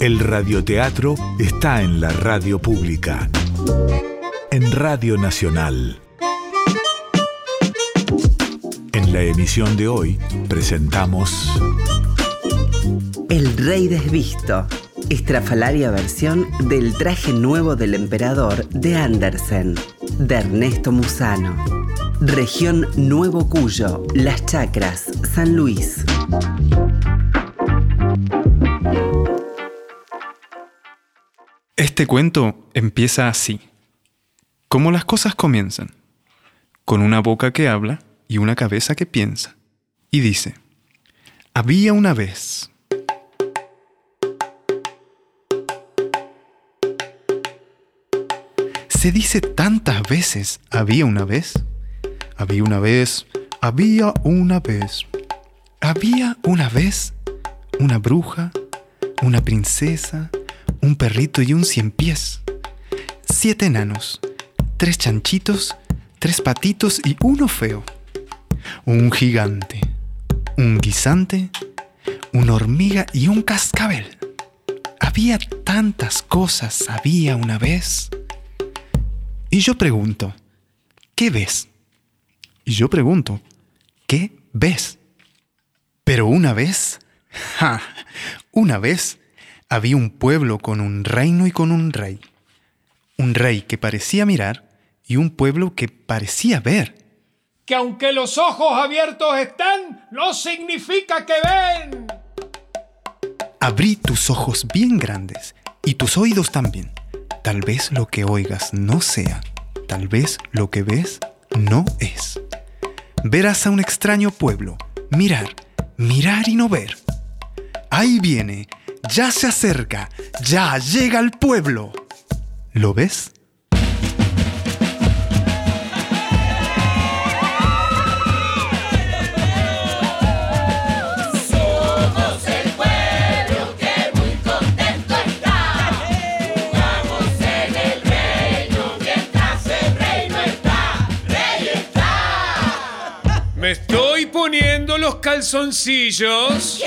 El radioteatro está en la radio pública. En Radio Nacional. En la emisión de hoy presentamos El Rey Desvisto, estrafalaria versión del traje nuevo del emperador de Andersen, de Ernesto Musano. Región Nuevo Cuyo, Las Chacras, San Luis. Este cuento empieza así. Como las cosas comienzan, con una boca que habla y una cabeza que piensa. Y dice, había una vez. Se dice tantas veces, había una vez. Había una vez, había una vez. Había una vez una bruja, una princesa, un perrito y un cien pies. Siete enanos, tres chanchitos, tres patitos y uno feo. Un gigante, un guisante, una hormiga y un cascabel. Había tantas cosas, había una vez. Y yo pregunto, ¿qué ves? Y yo pregunto, ¿qué ves? Pero una vez, ja, una vez había un pueblo con un reino y con un rey. Un rey que parecía mirar y un pueblo que parecía ver. Que aunque los ojos abiertos están, no significa que ven. Abrí tus ojos bien grandes y tus oídos también. Tal vez lo que oigas no sea, tal vez lo que ves no es. Verás a un extraño pueblo, mirar, mirar y no ver. Ahí viene, ya se acerca, ya llega al pueblo. ¿Lo ves? Somos el pueblo que muy contento está. Jugamos en el reino mientras el reino está. Rey está. Me estoy poniendo los calzoncillos.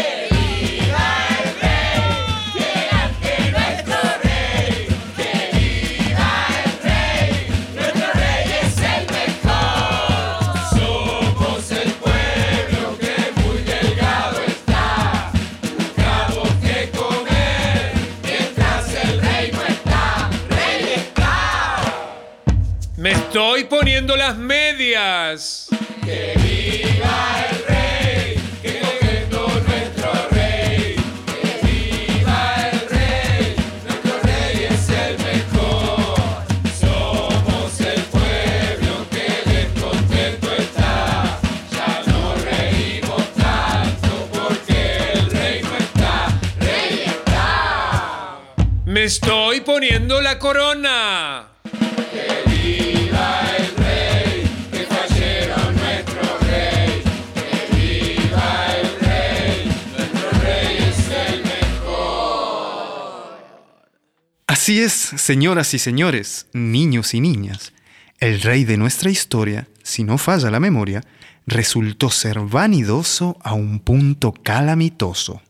Señoras y señores, niños y niñas. El rey de nuestra historia, si no falla la memoria, resultó ser vanidoso a un punto calamitoso.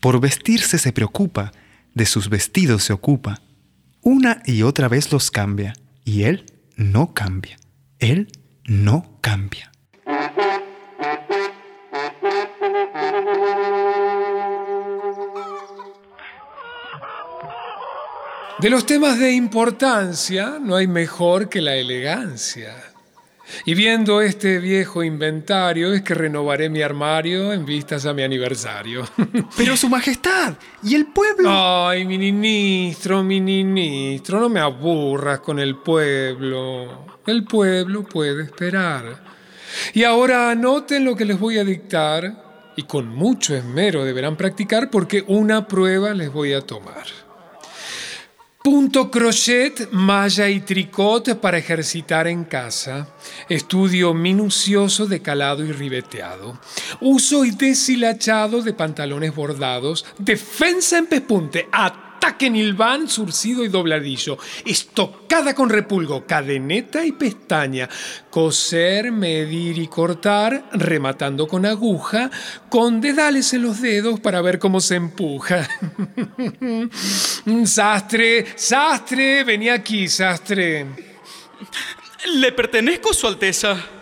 Por vestirse se preocupa, de sus vestidos se ocupa. Una y otra vez los cambia, y él no cambia. Él no cambia. De los temas de importancia no hay mejor que la elegancia. Y viendo este viejo inventario es que renovaré mi armario en vistas a mi aniversario. Pero su majestad, ¿y el pueblo? Ay, mi ministro, mi ministro, no me aburras con el pueblo. El pueblo puede esperar. Y ahora anoten lo que les voy a dictar y con mucho esmero deberán practicar porque una prueba les voy a tomar. Punto crochet, malla y tricot para ejercitar en casa. Estudio minucioso de calado y ribeteado. Uso y deshilachado de pantalones bordados. Defensa en pespunte. Ataque en hilván, surcido y dobladillo. Estocada con repulgo, cadeneta y pestaña. Coser, medir y cortar, rematando con aguja, con dedales en los dedos para ver cómo se empuja. sastre, sastre, vení aquí, sastre. Le pertenezco, Su Alteza.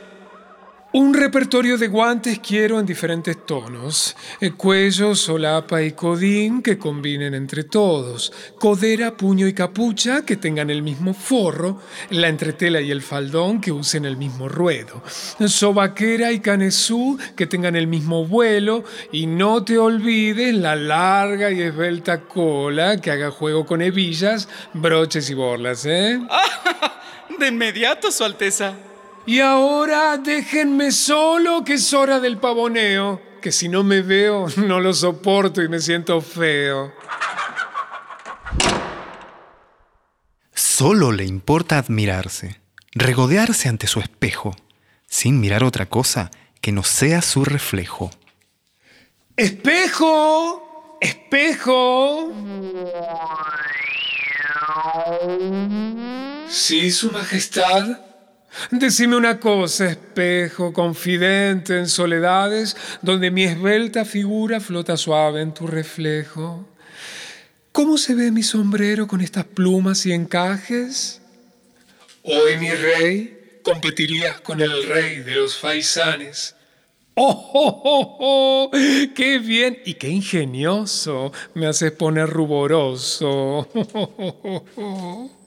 Un repertorio de guantes quiero en diferentes tonos. Eh, cuello, solapa y codín que combinen entre todos. Codera, puño y capucha que tengan el mismo forro. La entretela y el faldón que usen el mismo ruedo. Sobaquera y canesú que tengan el mismo vuelo. Y no te olvides la larga y esbelta cola que haga juego con hebillas, broches y borlas, ¿eh? De inmediato, Su Alteza. Y ahora déjenme solo que es hora del pavoneo, que si no me veo no lo soporto y me siento feo. Solo le importa admirarse, regodearse ante su espejo, sin mirar otra cosa que no sea su reflejo. ¡Espejo! ¡Espejo! Sí, Su Majestad. Decime una cosa, espejo, confidente en soledades, donde mi esbelta figura flota suave en tu reflejo. ¿Cómo se ve mi sombrero con estas plumas y encajes? Hoy, mi rey, competirías con el rey de los faisanes. ¡Oh, oh, oh, oh! ¡Qué bien y qué ingenioso! Me haces poner ruboroso.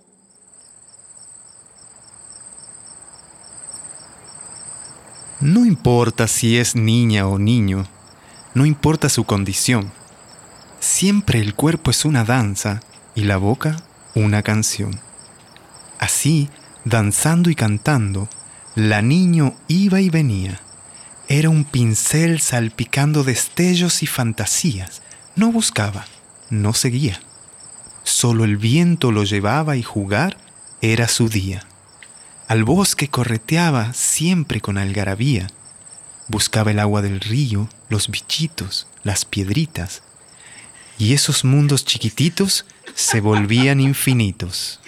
No importa si es niña o niño, no importa su condición. Siempre el cuerpo es una danza y la boca una canción. Así, danzando y cantando, la niño iba y venía. Era un pincel salpicando destellos y fantasías. No buscaba, no seguía. Solo el viento lo llevaba y jugar era su día. Al bosque correteaba siempre con algarabía. Buscaba el agua del río, los bichitos, las piedritas. Y esos mundos chiquititos se volvían infinitos.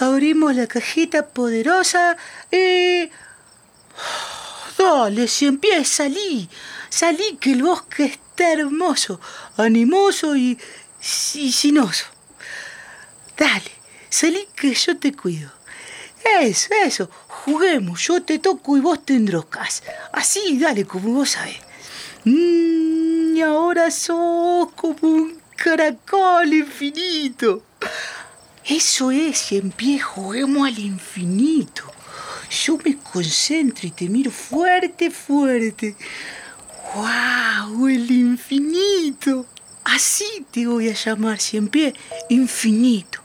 Abrimos la cajita poderosa y... Dale, si empieza, salí. Salí que el bosque está hermoso, animoso y, y sinoso. Dale, salí que yo te cuido. Eso, eso. Juguemos, yo te toco y vos te endrocas. Así, dale, como vos sabés. Mm, y ahora sos como un caracol infinito. Eso es, y en pie juguemos al infinito. Yo me concentro y te miro fuerte, fuerte. ¡Wow! El infinito. Así te voy a llamar, cien pie, infinito.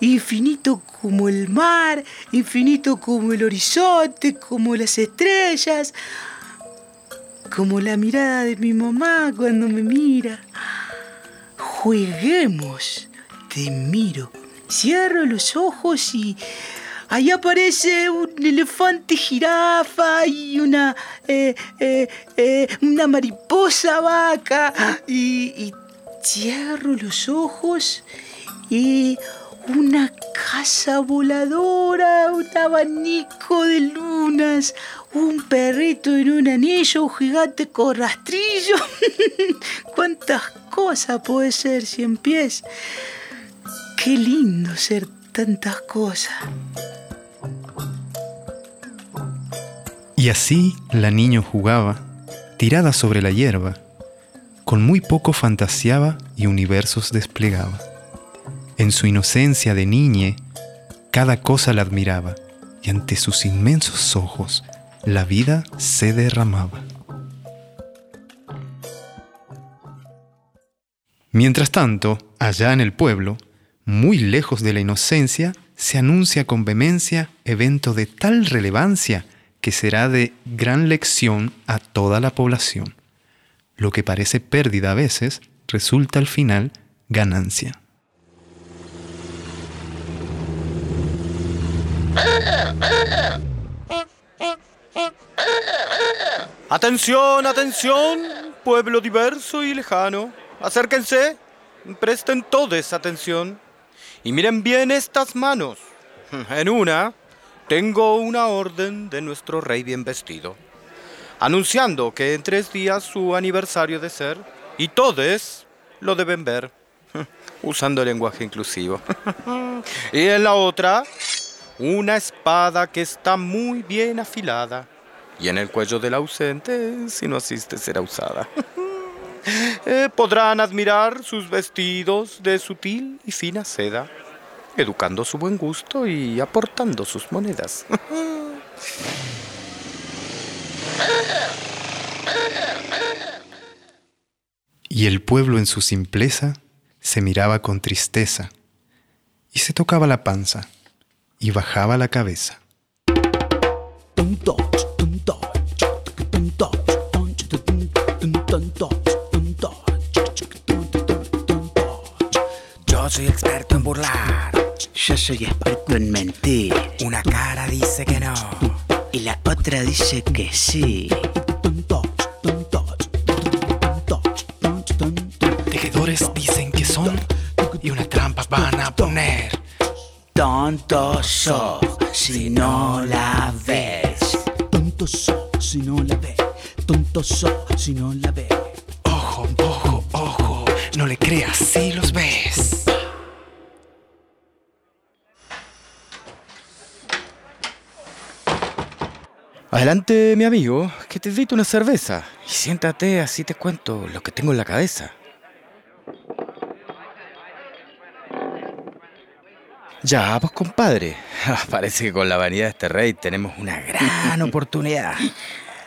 Infinito como el mar, infinito como el horizonte, como las estrellas, como la mirada de mi mamá cuando me mira. Juguemos, te miro, cierro los ojos y ahí aparece un elefante jirafa y una, eh, eh, eh, una mariposa vaca y, y cierro los ojos y una casa voladora, un abanico de lunas, un perrito en un anillo, un gigante con rastrillo. ¿Cuántas cosas puede ser cien pies? Qué lindo ser tantas cosas. Y así la niño jugaba, tirada sobre la hierba. Con muy poco fantaseaba y universos desplegaba. En su inocencia de niñe, cada cosa la admiraba y ante sus inmensos ojos la vida se derramaba. Mientras tanto, allá en el pueblo, muy lejos de la inocencia, se anuncia con vehemencia evento de tal relevancia que será de gran lección a toda la población. Lo que parece pérdida a veces resulta al final ganancia. Atención, atención, pueblo diverso y lejano. Acérquense, presten todos atención y miren bien estas manos. En una tengo una orden de nuestro rey bien vestido, anunciando que en tres días su aniversario de ser y todos lo deben ver, usando lenguaje inclusivo. y en la otra, una espada que está muy bien afilada y en el cuello del ausente, si no asiste, será usada. Eh, podrán admirar sus vestidos de sutil y fina seda, educando su buen gusto y aportando sus monedas. Y el pueblo en su simpleza se miraba con tristeza, y se tocaba la panza, y bajaba la cabeza. Yo soy experto en burlar. Yo soy experto en mentir. Una cara dice que no. Y la otra dice que sí. Tonto sos si no la ves. Tonto sos si no la ve. Tonto sos si no la ve. Ojo, ojo, ojo, no le creas si los ves. Adelante, mi amigo, que te invito una cerveza. Y siéntate, así te cuento lo que tengo en la cabeza. Ya, pues compadre. Ah, Parece que con la vanidad de este rey tenemos una gran oportunidad.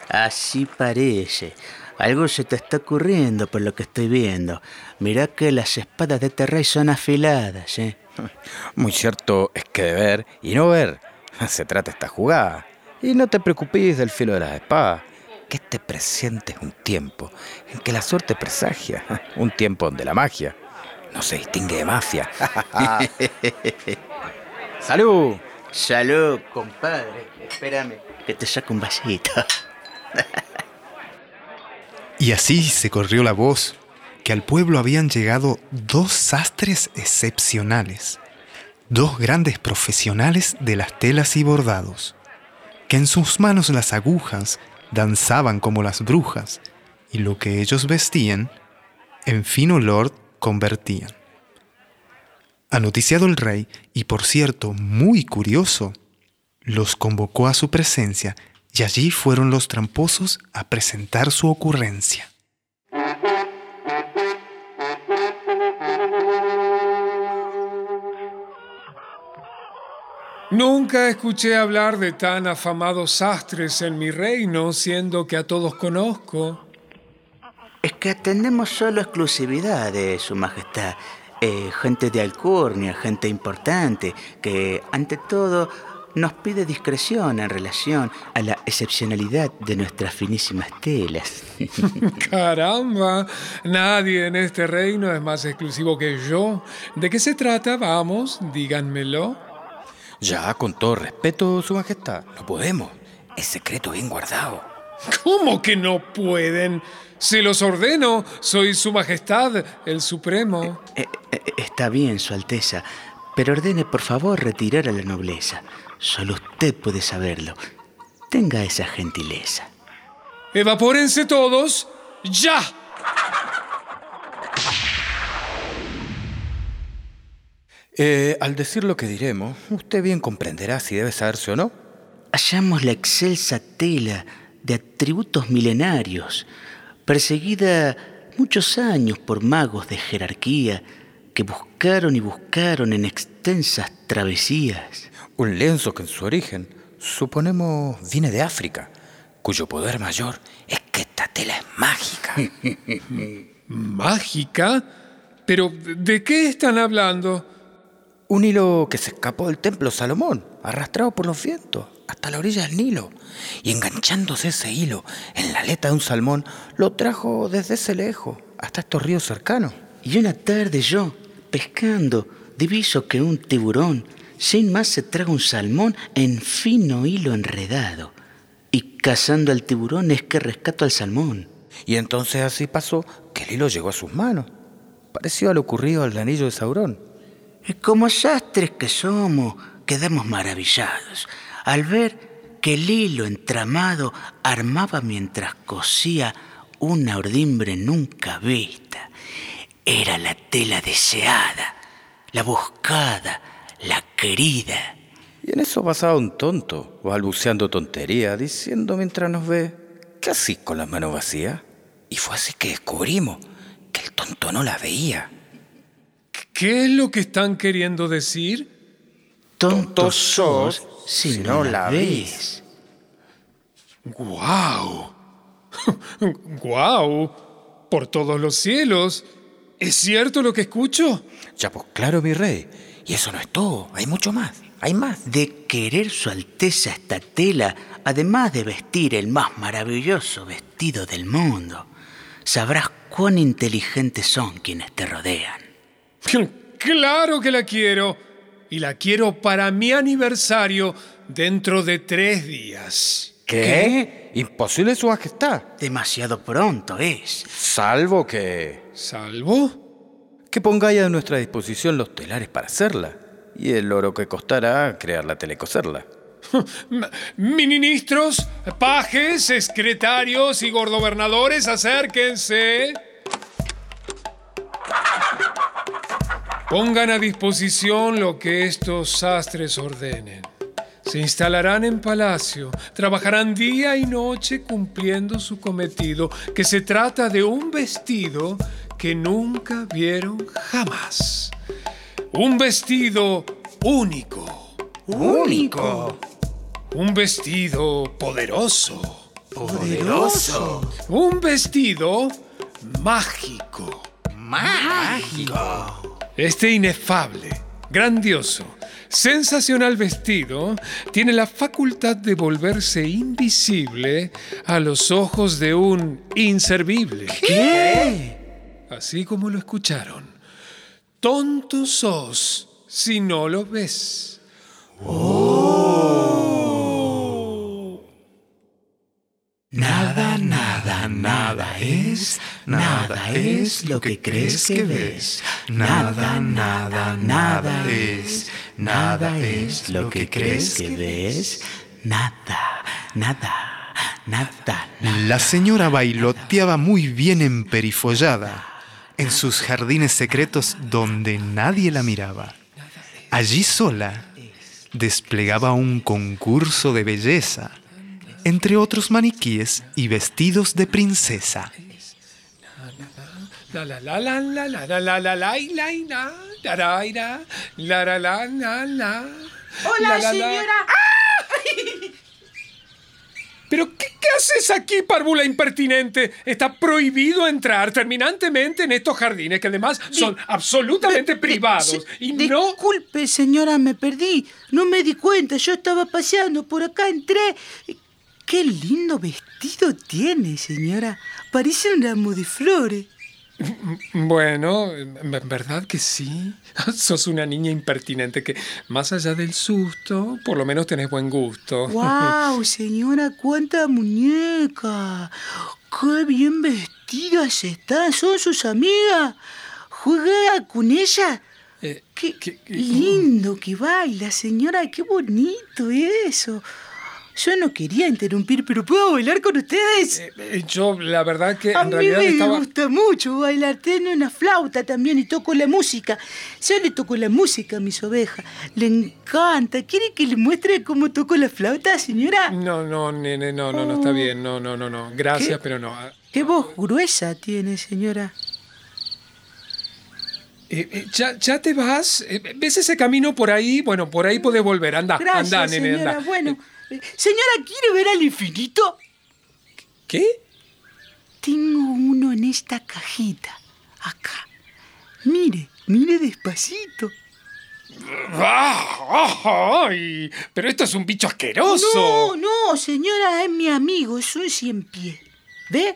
Así parece. Algo se te está ocurriendo por lo que estoy viendo. Mirá que las espadas de este rey son afiladas, ¿eh? Muy cierto es que de ver y no ver se trata esta jugada. Y no te preocupes del filo de las espadas, que este presente es un tiempo en que la suerte presagia, un tiempo donde la magia no se distingue de mafia. ¡Salud! Salud, compadre. Espérame, que te saco un vasito. Y así se corrió la voz que al pueblo habían llegado dos sastres excepcionales, dos grandes profesionales de las telas y bordados, que en sus manos las agujas danzaban como las brujas y lo que ellos vestían en fino olor convertían. Anoticiado el rey, y por cierto muy curioso, los convocó a su presencia y allí fueron los tramposos a presentar su ocurrencia. Nunca escuché hablar de tan afamados sastres en mi reino, siendo que a todos conozco. Es que atendemos solo exclusividades, Su Majestad. Eh, gente de alcurnia, gente importante, que ante todo nos pide discreción en relación a la excepcionalidad de nuestras finísimas telas. Caramba, nadie en este reino es más exclusivo que yo. ¿De qué se trata? Vamos, díganmelo. Ya, con todo respeto, Su Majestad, no podemos. Es secreto bien guardado. ¿Cómo que no pueden? Se los ordeno, soy Su Majestad, el Supremo. Eh, eh, está bien, Su Alteza, pero ordene por favor retirar a la nobleza. Solo usted puede saberlo. Tenga esa gentileza. Evapórense todos, ya. Eh, al decir lo que diremos, usted bien comprenderá si debe saberse o no. Hallamos la excelsa tela de atributos milenarios, perseguida muchos años por magos de jerarquía que buscaron y buscaron en extensas travesías. Un lienzo que en su origen suponemos viene de África, cuyo poder mayor es que esta tela es mágica. ¿Mágica? ¿Pero de qué están hablando? Un hilo que se escapó del templo Salomón, arrastrado por los vientos, hasta la orilla del Nilo. Y enganchándose ese hilo en la aleta de un salmón, lo trajo desde ese lejos hasta estos ríos cercanos. Y una tarde yo, pescando, diviso que un tiburón sin más se traga un salmón en fino hilo enredado. Y cazando al tiburón es que rescato al salmón. Y entonces así pasó que el hilo llegó a sus manos. Pareció a lo ocurrido al anillo de Saurón. Como sastres que somos, quedamos maravillados al ver que el hilo entramado armaba mientras cosía una ordimbre nunca vista. Era la tela deseada, la buscada, la querida. Y en eso pasaba un tonto, balbuceando tontería, diciendo mientras nos ve, ¿qué así con las manos vacías? Y fue así que descubrimos que el tonto no la veía. ¿Qué es lo que están queriendo decir? Tontos sos si no la ves. ¡Guau! ¡Guau! Por todos los cielos. ¿Es cierto lo que escucho? Ya pues claro, mi rey. Y eso no es todo, hay mucho más, hay más. De querer su alteza esta tela, además de vestir el más maravilloso vestido del mundo, sabrás cuán inteligentes son quienes te rodean. Claro que la quiero. Y la quiero para mi aniversario dentro de tres días. ¿Qué? Imposible, su majestad. Demasiado pronto es. Salvo que... ¿Salvo? Que pongáis a nuestra disposición los telares para hacerla. Y el oro que costará crearla, telecoserla. Ministros, pajes, secretarios y gordobernadores, acérquense. Pongan a disposición lo que estos sastres ordenen. Se instalarán en palacio, trabajarán día y noche cumpliendo su cometido, que se trata de un vestido que nunca vieron jamás. Un vestido único. ¿Único? Un vestido poderoso. Poderoso. Un vestido mágico. Mágico. Este inefable, grandioso, sensacional vestido tiene la facultad de volverse invisible a los ojos de un inservible. ¿Qué? Así como lo escucharon. Tonto sos si no lo ves. Nada, nada, nada es, nada es lo que crees que ves. Nada, nada, nada es, nada es lo que crees que ves. Nada, nada, nada, nada. La señora bailoteaba muy bien emperifollada en sus jardines secretos donde nadie la miraba. Allí sola desplegaba un concurso de belleza, entre otros maniquíes y vestidos de princesa. Hola, señora. ¿Pero qué, haces aquí, párvula impertinente? Está prohibido entrar terminantemente en estos jardines, que además son absolutamente privados. Disculpe, señora, me perdí. No me di cuenta. Yo estaba paseando por acá, entré. Qué lindo vestido tiene, señora. Parece un ramo de flores. Bueno, en verdad que sí. Sos una niña impertinente que, más allá del susto, por lo menos tenés buen gusto. ¡Wow, señora! ¡Cuánta muñeca! ¡Qué bien vestidas están! ¿Son sus amigas? ¿Juega con ella? Eh, ¡Qué ¿qué- qué- lindo que baila, señora! ¡Qué bonito eso! Yo no quería interrumpir, pero ¿puedo bailar con ustedes? eh, yo, la verdad que A en mí realidad me estaba... gusta mucho bailar. Tengo una flauta también y toco la música. Yo le toco la música a mis ovejas. Le encanta. ¿Quiere que le muestre cómo toco la flauta, señora? No, no, nene, no, no, no está bien. No, no, no, no. Gracias, ¿Qué? pero no. Qué voz gruesa tiene, señora. eh, eh, ¿ya, ¿Ya te vas? Eh, ¿Ves ese camino por ahí? Bueno, por ahí podés volver. Anda, Gracias, anda, nene, señora. anda. Bueno, eh, señora, ¿quiere ver al infinito? ¿Qué? Tengo uno en esta cajita. Acá. Mire, mire despacito. ¡Ah! ¡Ay! Pero esto es un bicho asqueroso. No, no, señora, es mi amigo, es un cien pie. ¿Ve?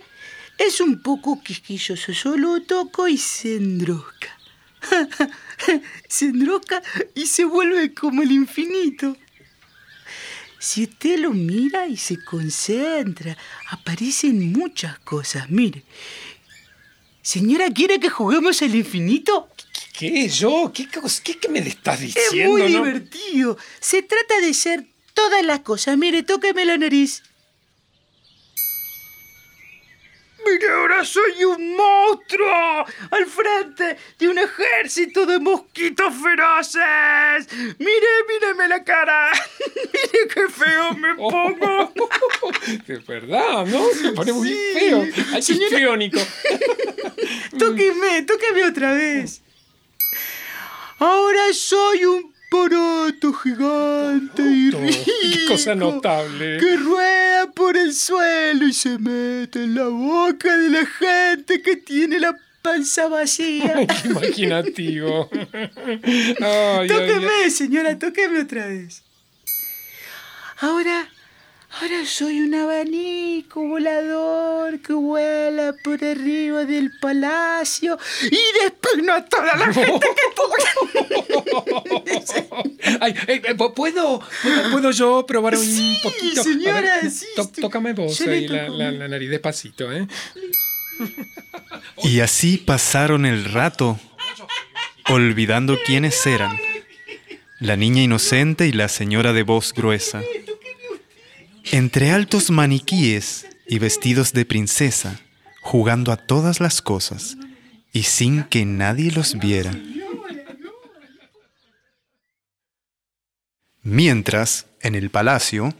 Es un poco quisquilloso. Yo lo toco y se enrosca. se enrosca y se vuelve como el infinito. Si usted lo mira y se concentra, aparecen muchas cosas. Mire. Señora, ¿quiere que juguemos al infinito? ¿Qué? ¿Yo? ¿Qué, qué, qué me le estás Es diciendo? muy no? divertido. Se trata de ser todas las cosas. Mire, tóqueme la nariz. Mire, ahora soy un monstruo al frente de un ejército de mosquitos feroces. Mire, míreme la cara. Mire qué feo me pongo. De verdad, ¿no? Se pone muy Sí. feo. Ay, qué feo, Nico. Tóqueme, tóqueme otra vez. Ahora soy un poroto gigante y rico. Qué cosa notable. Que rueda por el suelo y se mete en la boca de la gente que tiene la panza vacía. Qué imaginativo. Ay, ay, tóqueme, ay. señora, tóqueme otra vez. Ahora, ahora soy un abanico volador que vuela por arriba del palacio y despeino a toda la gente que Ay, eh, eh, ¿puedo, ¿puedo, puedo yo probar un Sí, poquito? A señora, ver, sí, tó- tócame vos ahí la, la- la nariz despacito, ¿eh? Y así pasaron el rato, olvidando quiénes eran. La niña inocente y la señora de voz gruesa. Entre altos maniquíes y vestidos de princesa, jugando a todas las cosas y sin que nadie los viera. Mientras, en el palacio,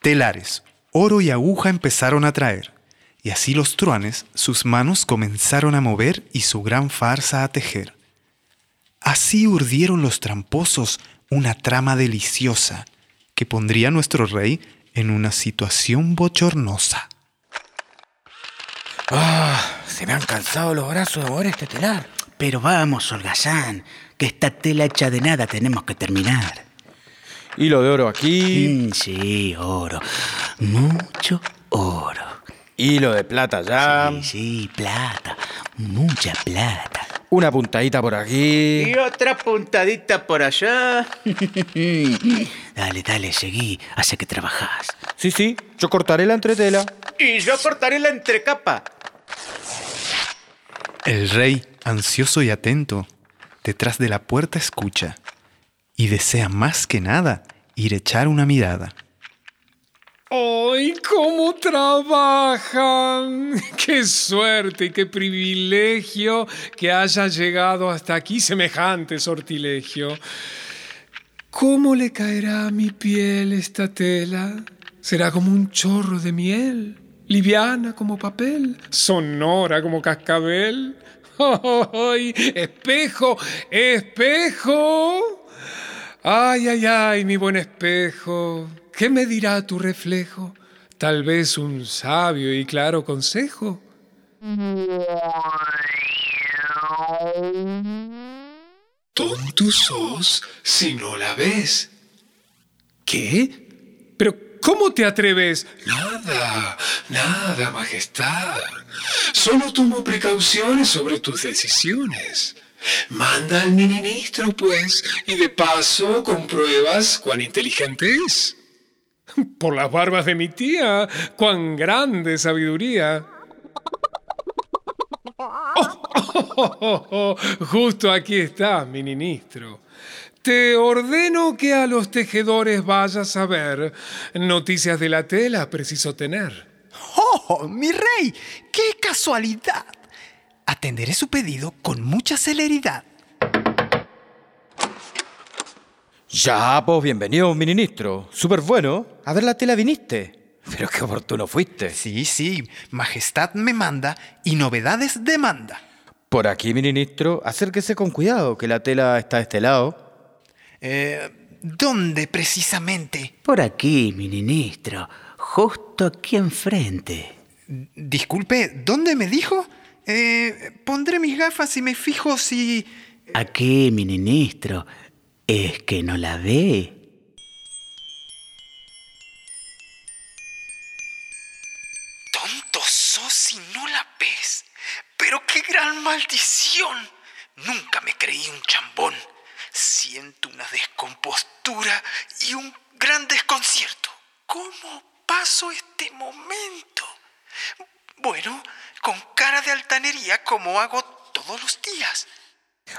telares, oro y aguja empezaron a traer, y así los truanes sus manos comenzaron a mover y su gran farsa a tejer. Así urdieron los tramposos una trama deliciosa que pondría nuestro rey en una situación bochornosa. Ah, se me han cansado los brazos de mover este telar. Pero vamos, holgazán, que esta tela hecha de nada tenemos que terminar. Hilo de oro aquí, Mm, sí, oro. Mucho oro. hilo de plata allá, Sí, sí, plata. Mucha plata. Una puntadita por aquí. Y otra puntadita por allá. dale, dale, seguí. Hace que trabajás. Sí, sí, yo cortaré la entretela. Y yo cortaré la entrecapa. El rey, ansioso y atento, detrás de la puerta escucha y desea más que nada ir a echar una mirada. ¡Ay, cómo trabajan! ¡Qué suerte y qué privilegio que haya llegado hasta aquí semejante sortilegio! ¿Cómo le caerá a mi piel esta tela? ¿Será como un chorro de miel? ¿Liviana como papel? ¿Sonora como cascabel? ¡Ay, espejo! ¡Espejo! Ay, ay, ay, mi buen espejo, ¿qué me dirá tu reflejo? Tal vez un sabio y claro consejo. Tonto sos si no la ves. ¿Qué? ¿Pero cómo te atreves? Nada, nada, majestad. Solo tomo precauciones sobre tus decisiones. Manda al ministro, pues, y de paso compruebas cuán inteligente es. Por las barbas de mi tía, cuán grande sabiduría. Justo aquí está, mi ministro. Te ordeno que a los tejedores vayas a ver. Noticias de la tela preciso tener. ¡Oh, mi rey! ¡Qué casualidad! Atenderé su pedido con mucha celeridad. Ya, pues bienvenido, mi ministro. Súper bueno. A ver la tela viniste. Pero qué oportuno fuiste. Sí, sí, Majestad me manda y novedades demanda. Por aquí, mi ministro, acérquese con cuidado, que la tela está de este lado. Eh, ¿Dónde precisamente? Por aquí, mi ministro. Justo aquí enfrente. Disculpe, ¿dónde me dijo? Eh, pondré mis gafas y me fijo si... Aquí, mi ministro. Es que no la ve. Tonto sos y no la ves. Pero qué gran maldición. Nunca me creí un chambón. Siento una descompostura y un gran desconcierto. ¿Cómo paso este momento? Bueno, con cara de altanería como hago todos los días.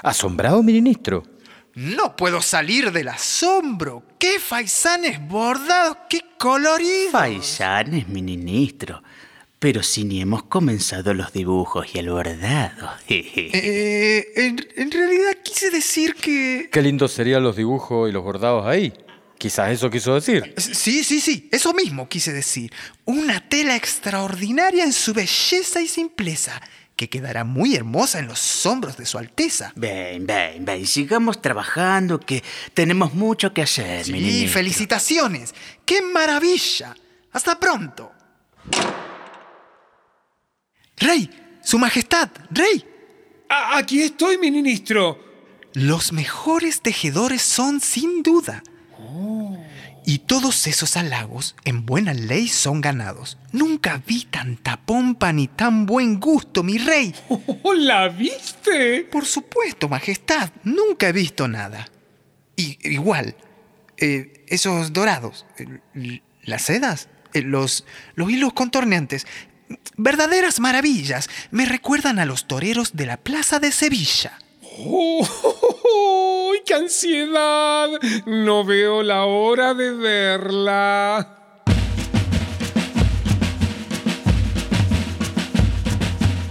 ¿Asombrado, ministro? No puedo salir del asombro. ¡Qué faisanes bordados! ¡Qué coloridos! Faisanes, mi ministro. Pero si ni hemos comenzado los dibujos y el bordado. Eh, en, en realidad quise decir que... Qué lindos serían los dibujos y los bordados ahí. Quizás eso quiso decir. Sí, sí, sí, eso mismo quise decir. Una tela extraordinaria en su belleza y simpleza, que quedará muy hermosa en los hombros de su Alteza. Ven, ven, ven, sigamos trabajando, que tenemos mucho que hacer, mi Sí, ministro. felicitaciones. ¡Qué maravilla! Hasta pronto. Rey, Su Majestad, Rey. A- aquí estoy, mi ministro. Los mejores tejedores son sin duda. Y todos esos halagos en buena ley son ganados. Nunca vi tanta pompa ni tan buen gusto, mi rey. ¿La viste? Por supuesto, Majestad, nunca he visto nada. Y igual, eh, esos dorados, eh, las sedas, eh, los, los hilos contorneantes, verdaderas maravillas, me recuerdan a los toreros de la Plaza de Sevilla. ¡Oh, qué ansiedad! No veo la hora de verla.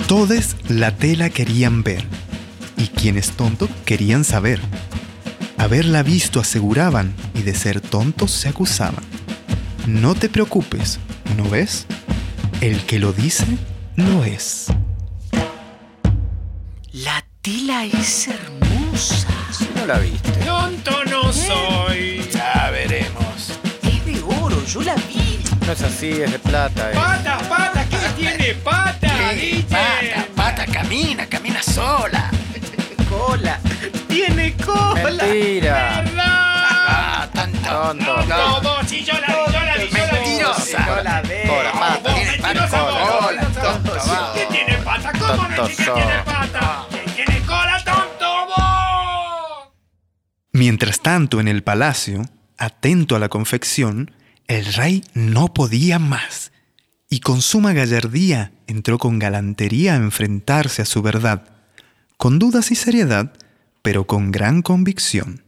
Todos la tela querían ver, y quienes tonto querían saber. Haberla visto aseguraban, y de ser tontos se acusaban. No te preocupes, ¿no ves? El que lo dice, lo es. La tela es hermosa. No la viste. ¡Tonto no soy! Ya veremos. Es de oro, yo la vi. No es así, es de plata. eh. ¡Pata, pata! ¿Qué tiene pata? Sí, pata, pata, camina, camina sola. Cola. Tiene cola. Mentira. Ah, tonto. Tonto. Todo, sí, yo la vi, yo la vi, yo la vi. Mentirosa. No la ve. Cola, pata. Tiene pata, cola, tonto. ¿Qué tiene pata? ¿Cómo no que tiene pata? Mientras tanto, en el palacio, atento a la confección, el rey no podía más, y con suma gallardía entró con galantería a enfrentarse a su verdad, con dudas y seriedad, pero con gran convicción.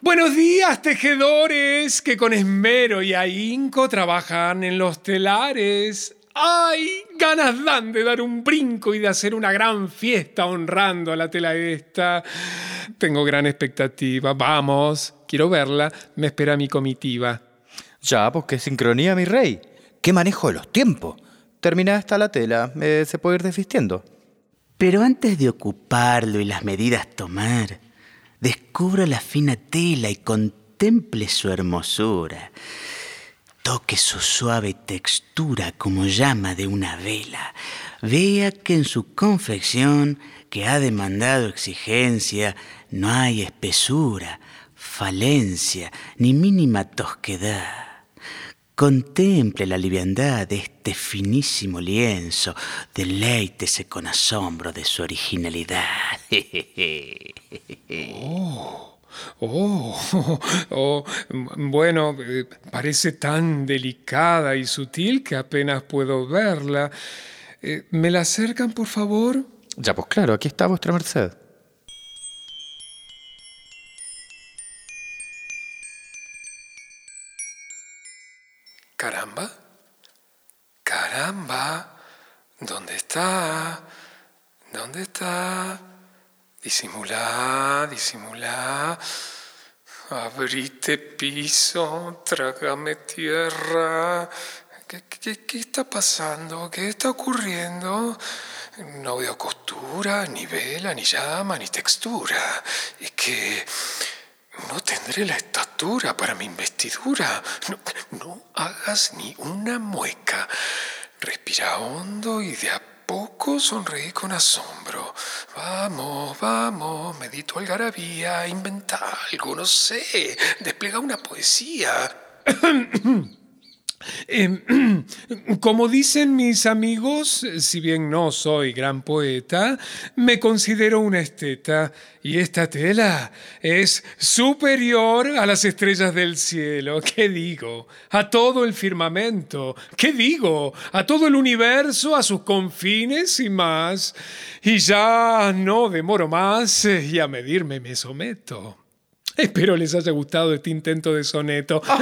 Buenos días, tejedores, que con esmero y ahínco trabajan en los telares. ¡Ay! Ganas dan de dar un brinco y de hacer una gran fiesta honrando a la tela esta. Tengo gran expectativa. Vamos, quiero verla. Me espera mi comitiva. Ya, pues qué sincronía, mi rey. Qué manejo de los tiempos. Terminada está la tela, eh, se puede ir desvistiendo. Pero antes de ocuparlo y las medidas tomar, descubra la fina tela y contemple su hermosura. Toque su suave textura como llama de una vela. Vea que en su confección, que ha demandado exigencia, no hay espesura, falencia, ni mínima tosquedad. Contemple la liviandad de este finísimo lienzo, deleítese con asombro de su originalidad. Oh, oh, bueno, eh, parece tan delicada y sutil que apenas puedo verla. Eh, ¿Me la acercan, por favor? Ya, pues claro, aquí está vuestra merced. Caramba. Caramba. ¿Dónde está? ¿Dónde está? Disimulá, disimulá. Abrite piso, trágame tierra. ¿Qué, qué- qué está pasando? ¿Qué está ocurriendo? No veo costura, ni vela, ni llama, ni textura. Es que no tendré la estatura para mi investidura. No, no hagas ni una mueca. Respira hondo y de a sonreí con asombro. Vamos, vamos, medito algarabía, inventa algo, no sé, despliega una poesía. Em, Como dicen mis amigos, si bien no soy gran poeta, me considero una esteta y esta tela es superior a las estrellas del cielo. ¿Qué digo? A todo el firmamento. ¿Qué digo? A todo el universo, a sus confines y más. Y ya no demoro más y a medirme me someto. Espero les haya gustado este intento de soneto.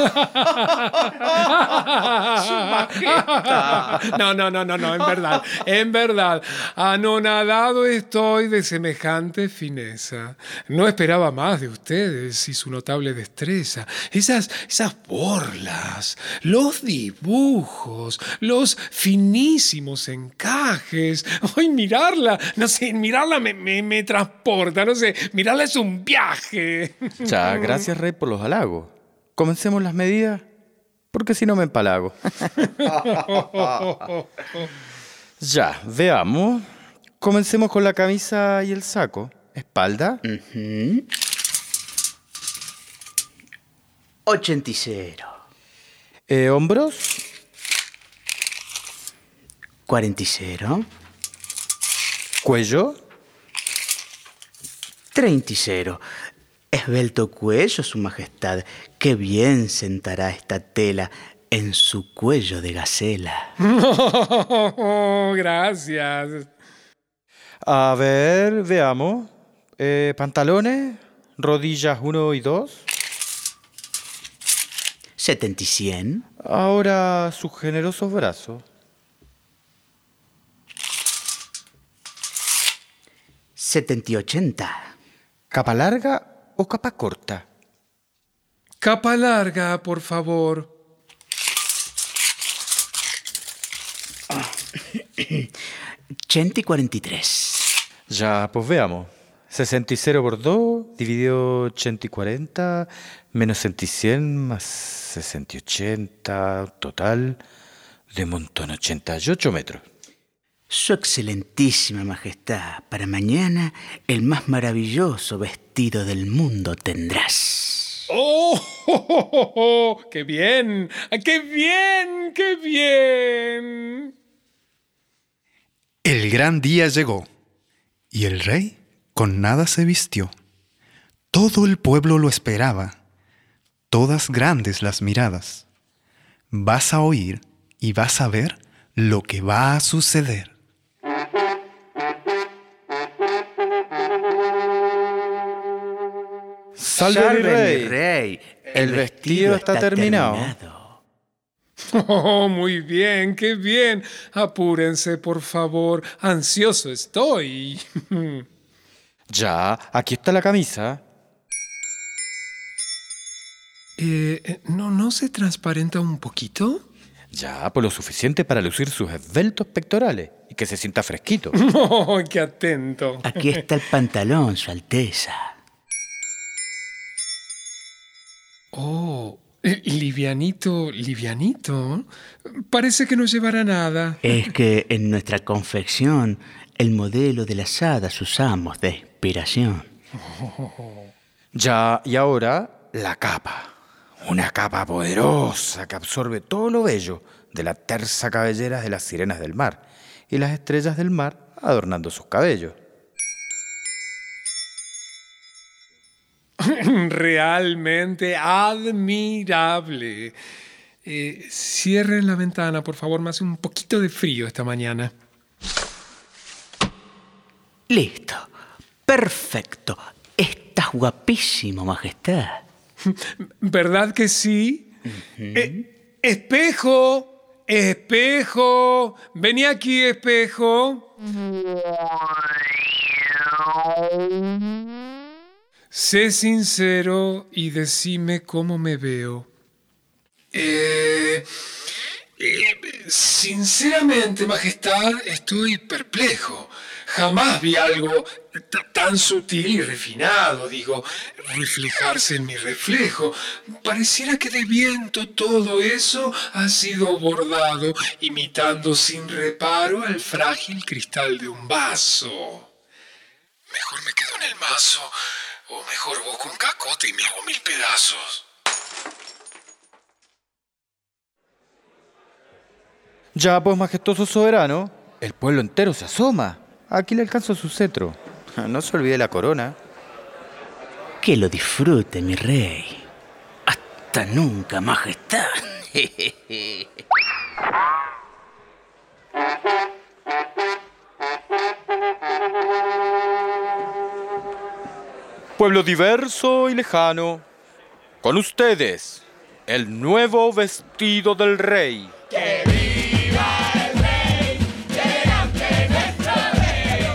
No, no, no, no, no, en verdad, en verdad. Anonadado estoy de semejante fineza. No esperaba más de ustedes y su notable destreza. Esas, esas borlas, los dibujos, los finísimos encajes. Ay, mirarla, no sé, mirarla me, me, me transporta, no sé, mirarla es un viaje. Ya, gracias, Rey, por los halagos. Comencemos las medidas, porque si no me empalago. ya, veamos. Comencemos con la camisa y el saco. Espalda. 80. Eh, hombros. 40. Cuello. 30. Esbelto cuello, Su Majestad. Qué bien sentará esta tela en su cuello de gacela. Gracias. A ver, veamos. Eh, pantalones. Rodillas 1 y 2. 70 y 100. Ahora sus generosos brazos. 70 y 80. ¿Capa larga o capa corta? Capa larga, por favor. 80 y 43. Ya, pues veamos. 60 y 0 por 2, dividido 80 y 40, menos 60 y 100, más 60 y 80, total de montón 88 metros. Su excelentísima majestad, para mañana el más maravilloso vestido del mundo tendrás. ¡Oh! oh, oh, oh, oh! ¡Qué bien! ¡Qué bien! ¡Qué bien! El gran día llegó, y el rey con nada se vistió. Todo el pueblo lo esperaba, todas grandes las miradas. Vas a oír y vas a ver lo que va a suceder. ¡Salve, mi rey! rey! El vestido está terminado. Oh, muy bien, qué bien. Apúrense, por favor. Ansioso estoy. Ya, aquí está la camisa. Eh, ¿no, ¿No se transparenta un poquito? Ya, por lo suficiente para lucir sus esbeltos pectorales y que se sienta fresquito. Oh, qué atento. Aquí está el pantalón, Su Alteza. Oh, livianito, livianito. Parece que no llevará nada. Es que en nuestra confección el modelo de las hadas usamos de inspiración. Ya, y ahora la capa. Una capa poderosa que absorbe todo lo bello de la tersa cabelleras de las sirenas del mar y las estrellas del mar adornando sus cabellos. Realmente admirable. Eh, cierren la ventana, por favor, me hace un poquito de frío esta mañana. Listo. Perfecto. Estás guapísimo, Majestad. ¿Verdad que sí? Eh, espejo, espejo, vení aquí, espejo. Sé sincero y decime cómo me veo. Eh, sinceramente, Majestad, estoy perplejo. Jamás vi algo tan sutil y refinado, digo, reflejarse en mi reflejo. Pareciera que de viento todo eso ha sido bordado, imitando sin reparo al frágil cristal de un vaso. Mejor me quedo en el mazo, o mejor busco un cacote y me hago mil pedazos. Ya, pues, majestuoso soberano, el pueblo entero se asoma. Aquí le alcanza su cetro. No se olvide la corona. Que lo disfrute, mi rey. Hasta nunca, majestad. Pueblo diverso y lejano. Con ustedes, el nuevo vestido del rey. ¡Que viva el rey! ¡Delante nuestro rey!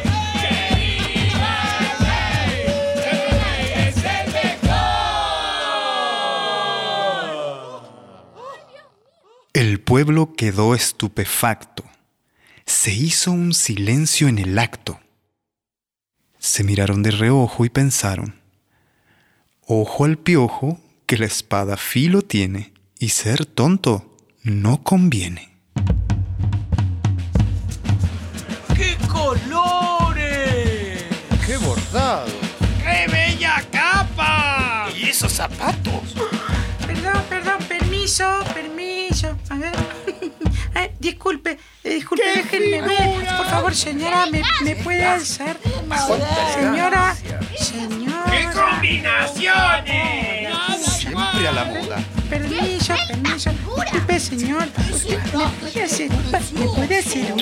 ¡Que viva el rey! ¡El rey es el mejor! El pueblo quedó estupefacto. Se hizo un silencio en el acto. Se miraron de reojo y pensaron, ojo al piojo que la espada filo tiene y ser tonto no conviene. ¡Qué colores! ¡Qué bordado! ¡Qué bella capa! ¿Y esos zapatos? Perdón, perdón, permiso, permiso. A ver. Ay, disculpe, eh, disculpe, déjenme ver. Por favor, señora, ¿me, me puede alzar? Señora, señora. ¡Qué combinaciones! Siempre a la moda. Permiso, permiso. Disculpe, señor. ¿Usted ¿Me puede hacer upa? ¿Me puede hacer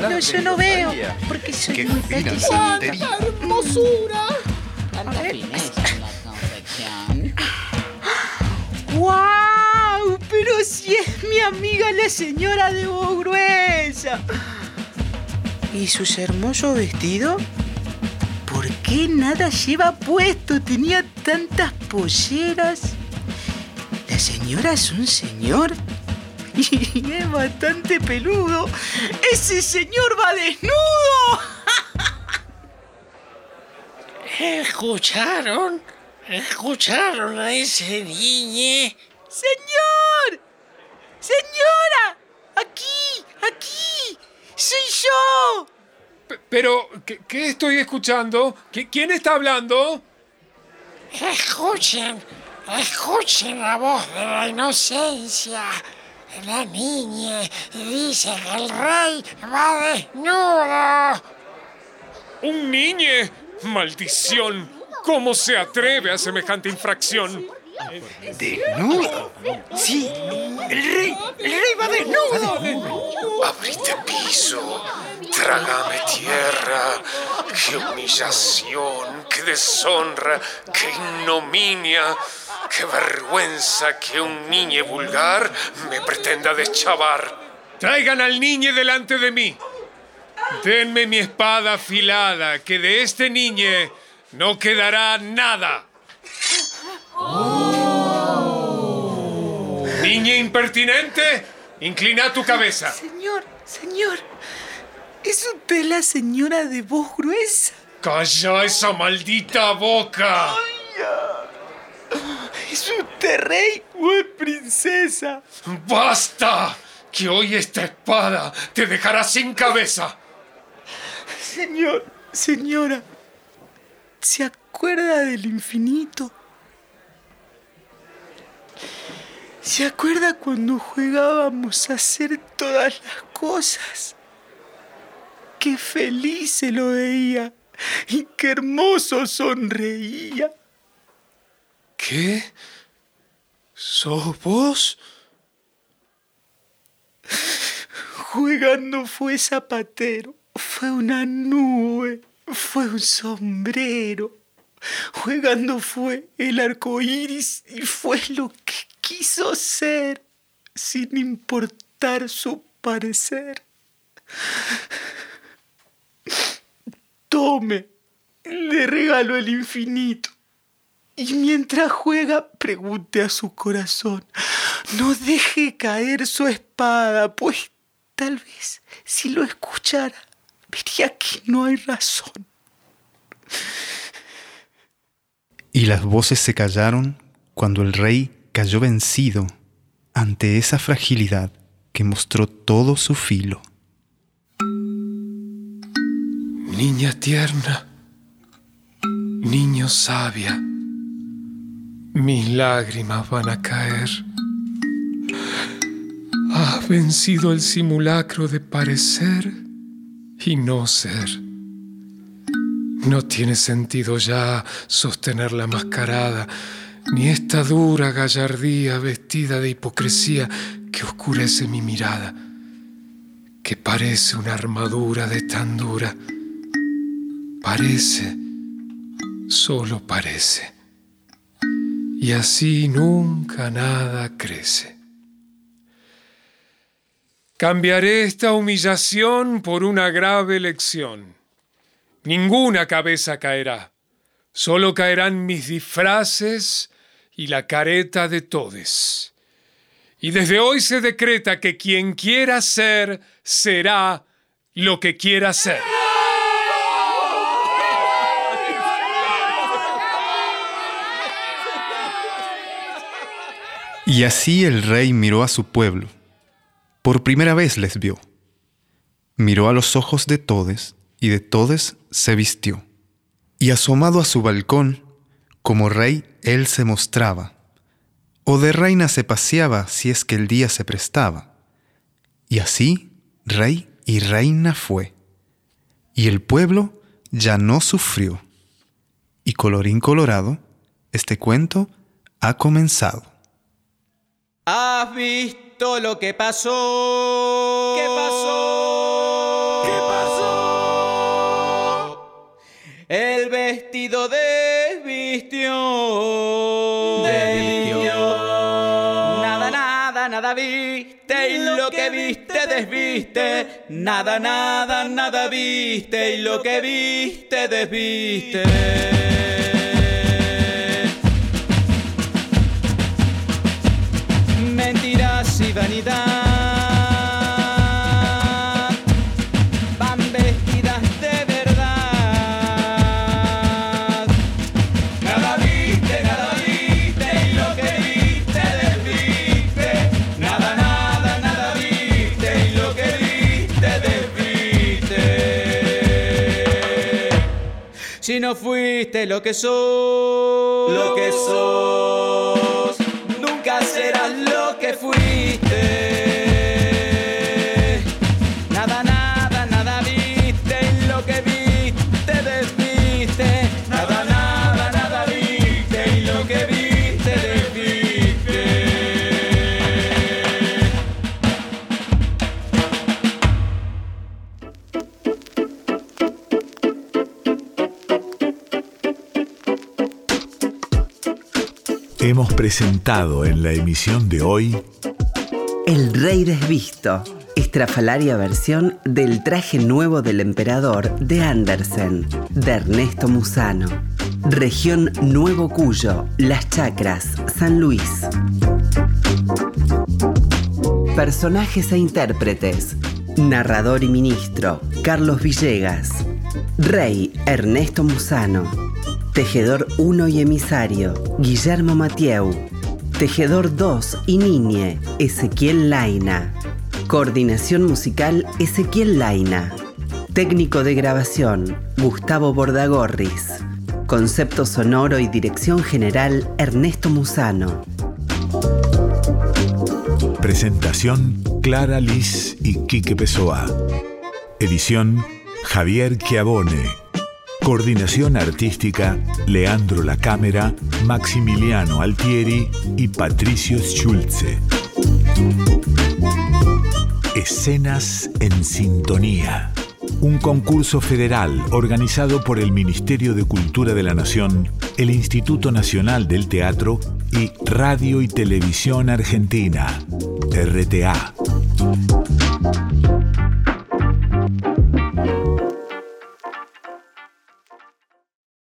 no, yo no veo. Porque soy Qué muy pequeñita. ¡Hermosura! A ver. ¡Guau! Si es mi amiga la señora de voz gruesa. ¿Y sus hermosos vestidos? ¿Por qué nada lleva puesto? Tenía tantas polleras. La señora es un señor. Y es bastante peludo. ¡Ese señor va desnudo! ¿Escucharon? ¿Escucharon a ese niño? ¡Señor! ¡Señora! ¡Aquí! ¡Aquí! ¡Soy yo! P- Pero, ¿qué, qué estoy escuchando? ¿Qui- ¿Quién está hablando? Escuchen, escuchen la voz de la inocencia. La niña dice que el rey va desnudo. ¿Un niñe? ¡Maldición! ¿Cómo se atreve a semejante infracción? ¿Desnudo? Sí, el rey, el rey va desnudo. Abrite piso, trágame tierra. ¡Qué humillación, qué deshonra, qué ignominia! ¡Qué vergüenza que un niño vulgar me pretenda deschavar! Traigan al niño delante de mí. Denme mi espada afilada, que de este niño no quedará nada. Niña impertinente, inclina tu cabeza. Señor, señor. ¿Es usted la señora de voz gruesa? Calla esa maldita boca. ¿Es usted rey o es princesa? ¡Basta! Que hoy esta espada te dejará sin cabeza. Señor, señora. ¿Se acuerda del infinito? ¿Se acuerda cuando jugábamos a hacer todas las cosas? Qué feliz se lo veía y qué hermoso sonreía. ¿Qué? ¿Sos vos? Jugando fue zapatero, fue una nube, fue un sombrero. Jugando fue el arco iris y fue lo que quiso ser, sin importar su parecer. Tome, le regalo el infinito. Y mientras juega, pregunte a su corazón. No deje caer su espada, pues tal vez si lo escuchara, vería que no hay razón. Y las voces se callaron cuando el rey cayó vencido ante esa fragilidad que mostró todo su filo. Niña tierna, niño sabia, mis lágrimas van a caer. Has vencido el simulacro de parecer y no ser. No tiene sentido ya sostener la mascarada, ni esta dura gallardía vestida de hipocresía que oscurece mi mirada, que parece una armadura de tan dura. Parece, solo parece. Y así nunca nada crece. Cambiaré esta humillación por una grave lección. Ninguna cabeza caerá, solo caerán mis disfraces y la careta de todes. Y desde hoy se decreta que quien quiera ser, será lo que quiera ser. Y así el rey miró a su pueblo. Por primera vez les vio. Miró a los ojos de todes y de todes se vistió. Y asomado a su balcón, como rey él se mostraba, o de reina se paseaba si es que el día se prestaba. Y así rey y reina fue. Y el pueblo ya no sufrió. Y colorín colorado, este cuento ha comenzado. ¿Has visto lo que pasó? ¿Qué pasó? El vestido desvistió. Desvistió. Nada, nada, nada viste y lo que viste desviste. Nada, nada, nada viste y lo que viste desviste. mentiras y vanidad Si no fuiste lo que sos, lo que sos, nunca serás lo que presentado en la emisión de hoy El Rey Desvisto, estrafalaria versión del traje nuevo del emperador de Andersen, de Ernesto Musano. Región Nuevo Cuyo, Las Chacras, San Luis. Personajes e intérpretes. Narrador y ministro, Carlos Villegas. Rey, Ernesto Musano. Tejedor 1 y emisario, Guillermo Matieu. Tejedor 2 y niñe, Ezequiel Laina. Coordinación musical, Ezequiel Laina. Técnico de grabación, Gustavo Bordagorris. Concepto sonoro y dirección general, Ernesto Musano. presentación Clara Liz y Quique Pessoa. Edición Javier Chiavone. Coordinación artística Leandro La Cámara, Maximiliano Altieri y Patricio Schulze. Escenas en Sintonía. Un concurso federal organizado por el Ministerio de Cultura de la Nación, el Instituto Nacional del Teatro y Radio y Televisión Argentina, RTA.